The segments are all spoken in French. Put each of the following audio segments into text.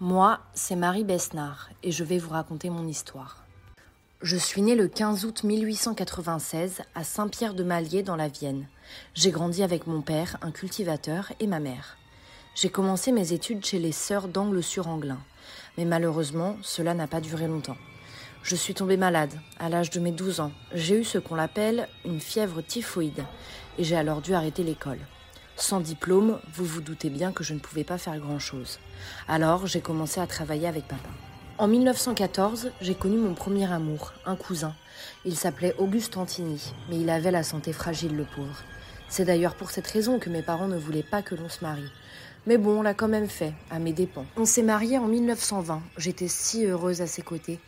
Moi, c'est Marie Besnard et je vais vous raconter mon histoire. Je suis née le 15 août 1896 à Saint-Pierre-de-Malier dans la Vienne. J'ai grandi avec mon père, un cultivateur, et ma mère. J'ai commencé mes études chez les sœurs d'Angle-sur-Anglin, mais malheureusement, cela n'a pas duré longtemps. Je suis tombée malade à l'âge de mes 12 ans. J'ai eu ce qu'on appelle une fièvre typhoïde et j'ai alors dû arrêter l'école. Sans diplôme, vous vous doutez bien que je ne pouvais pas faire grand-chose. Alors j'ai commencé à travailler avec papa. En 1914, j'ai connu mon premier amour, un cousin. Il s'appelait Auguste Antini, mais il avait la santé fragile, le pauvre. C'est d'ailleurs pour cette raison que mes parents ne voulaient pas que l'on se marie. Mais bon, on l'a quand même fait, à mes dépens. On s'est mariés en 1920. J'étais si heureuse à ses côtés.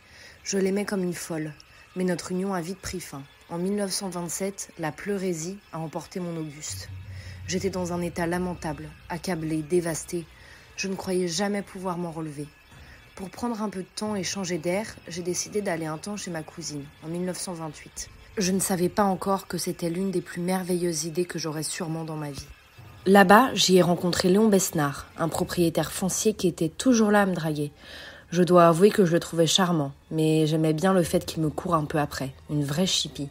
Je l'aimais comme une folle. Mais notre union a vite pris fin. En 1927, la pleurésie a emporté mon Auguste. J'étais dans un état lamentable, accablé, dévasté. Je ne croyais jamais pouvoir m'en relever. Pour prendre un peu de temps et changer d'air, j'ai décidé d'aller un temps chez ma cousine, en 1928. Je ne savais pas encore que c'était l'une des plus merveilleuses idées que j'aurais sûrement dans ma vie. Là-bas, j'y ai rencontré Léon Besnard, un propriétaire foncier qui était toujours là à me draguer. Je dois avouer que je le trouvais charmant, mais j'aimais bien le fait qu'il me court un peu après, une vraie chipie.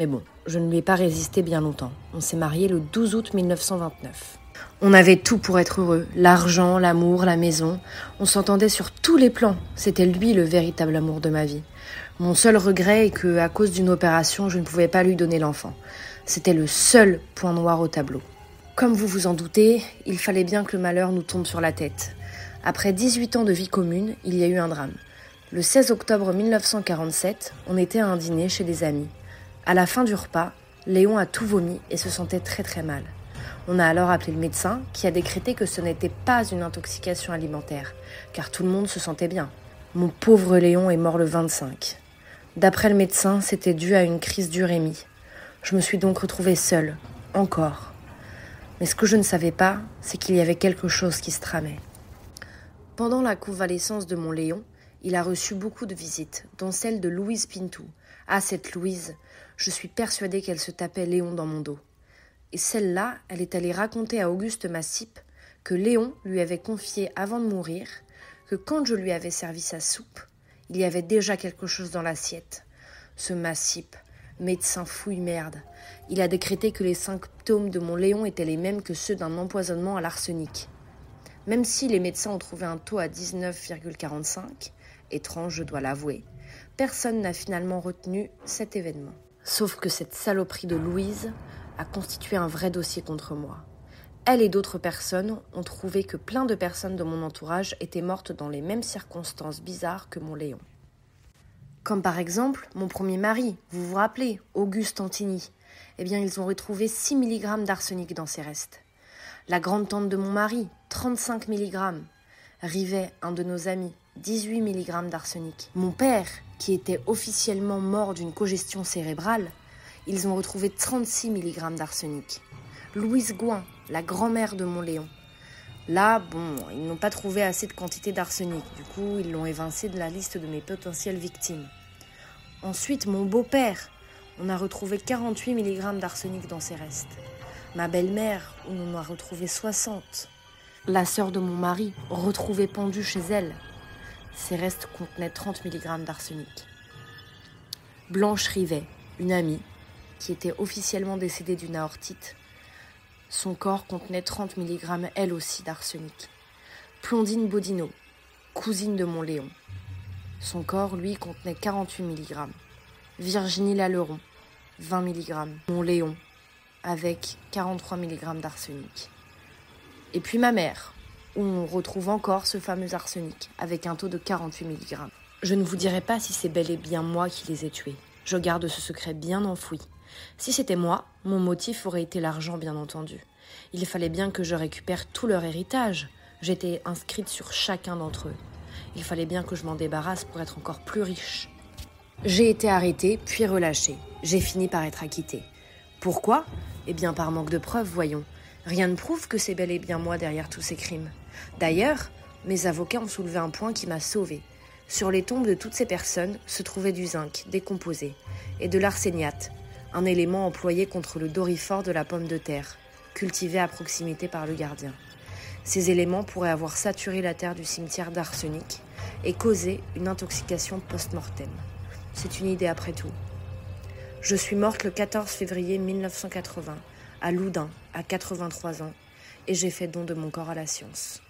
Mais bon, je ne lui ai pas résisté bien longtemps. On s'est mariés le 12 août 1929. On avait tout pour être heureux, l'argent, l'amour, la maison. On s'entendait sur tous les plans. C'était lui le véritable amour de ma vie. Mon seul regret est que, à cause d'une opération, je ne pouvais pas lui donner l'enfant. C'était le seul point noir au tableau. Comme vous vous en doutez, il fallait bien que le malheur nous tombe sur la tête. Après 18 ans de vie commune, il y a eu un drame. Le 16 octobre 1947, on était à un dîner chez des amis. À la fin du repas, Léon a tout vomi et se sentait très très mal. On a alors appelé le médecin qui a décrété que ce n'était pas une intoxication alimentaire, car tout le monde se sentait bien. Mon pauvre Léon est mort le 25. D'après le médecin, c'était dû à une crise d'urémie. Je me suis donc retrouvée seule, encore. Mais ce que je ne savais pas, c'est qu'il y avait quelque chose qui se tramait. Pendant la convalescence de mon Léon, il a reçu beaucoup de visites, dont celle de Louise Pintou. Ah, cette Louise, je suis persuadée qu'elle se tapait Léon dans mon dos. Et celle-là, elle est allée raconter à Auguste Massip que Léon lui avait confié avant de mourir que quand je lui avais servi sa soupe, il y avait déjà quelque chose dans l'assiette. Ce Massip, médecin fouille merde, il a décrété que les symptômes de mon Léon étaient les mêmes que ceux d'un empoisonnement à l'arsenic. Même si les médecins ont trouvé un taux à 19,45, étrange je dois l'avouer, personne n'a finalement retenu cet événement. Sauf que cette saloperie de Louise a constitué un vrai dossier contre moi. Elle et d'autres personnes ont trouvé que plein de personnes de mon entourage étaient mortes dans les mêmes circonstances bizarres que mon Léon. Comme par exemple mon premier mari, vous vous rappelez, Auguste Antini. Eh bien, ils ont retrouvé 6 mg d'arsenic dans ses restes. La grande tante de mon mari, 35 mg. Rivet, un de nos amis, 18 mg d'arsenic. Mon père, qui était officiellement mort d'une congestion cérébrale, ils ont retrouvé 36 mg d'arsenic. Louise Gouin, la grand-mère de mon Léon. Là, bon, ils n'ont pas trouvé assez de quantité d'arsenic, du coup, ils l'ont évincé de la liste de mes potentielles victimes. Ensuite, mon beau-père, on a retrouvé 48 mg d'arsenic dans ses restes. Ma belle-mère, on en a retrouvé 60. La sœur de mon mari, retrouvée pendue chez elle, ses restes contenaient 30 mg d'arsenic. Blanche Rivet, une amie, qui était officiellement décédée d'une aortite, son corps contenait 30 mg elle aussi d'arsenic. Plondine Bodino, cousine de mon Léon. Son corps, lui, contenait 48 mg. Virginie Laleron, 20 mg. Mon Léon, avec 43 mg d'arsenic. Et puis ma mère, où on retrouve encore ce fameux arsenic, avec un taux de 48 mg. Je ne vous dirai pas si c'est bel et bien moi qui les ai tués. Je garde ce secret bien enfoui. Si c'était moi, mon motif aurait été l'argent, bien entendu. Il fallait bien que je récupère tout leur héritage. J'étais inscrite sur chacun d'entre eux. Il fallait bien que je m'en débarrasse pour être encore plus riche. J'ai été arrêtée, puis relâchée. J'ai fini par être acquittée. Pourquoi? Eh bien par manque de preuves, voyons. Rien ne prouve que c'est bel et bien moi derrière tous ces crimes. D'ailleurs, mes avocats ont soulevé un point qui m'a sauvé. Sur les tombes de toutes ces personnes se trouvait du zinc décomposé et de l'arséniate, un élément employé contre le dorifort de la pomme de terre, cultivé à proximité par le gardien. Ces éléments pourraient avoir saturé la terre du cimetière d'arsenic et causé une intoxication post-mortem. C'est une idée après tout. Je suis morte le 14 février 1980, à Loudun, à 83 ans, et j'ai fait don de mon corps à la science.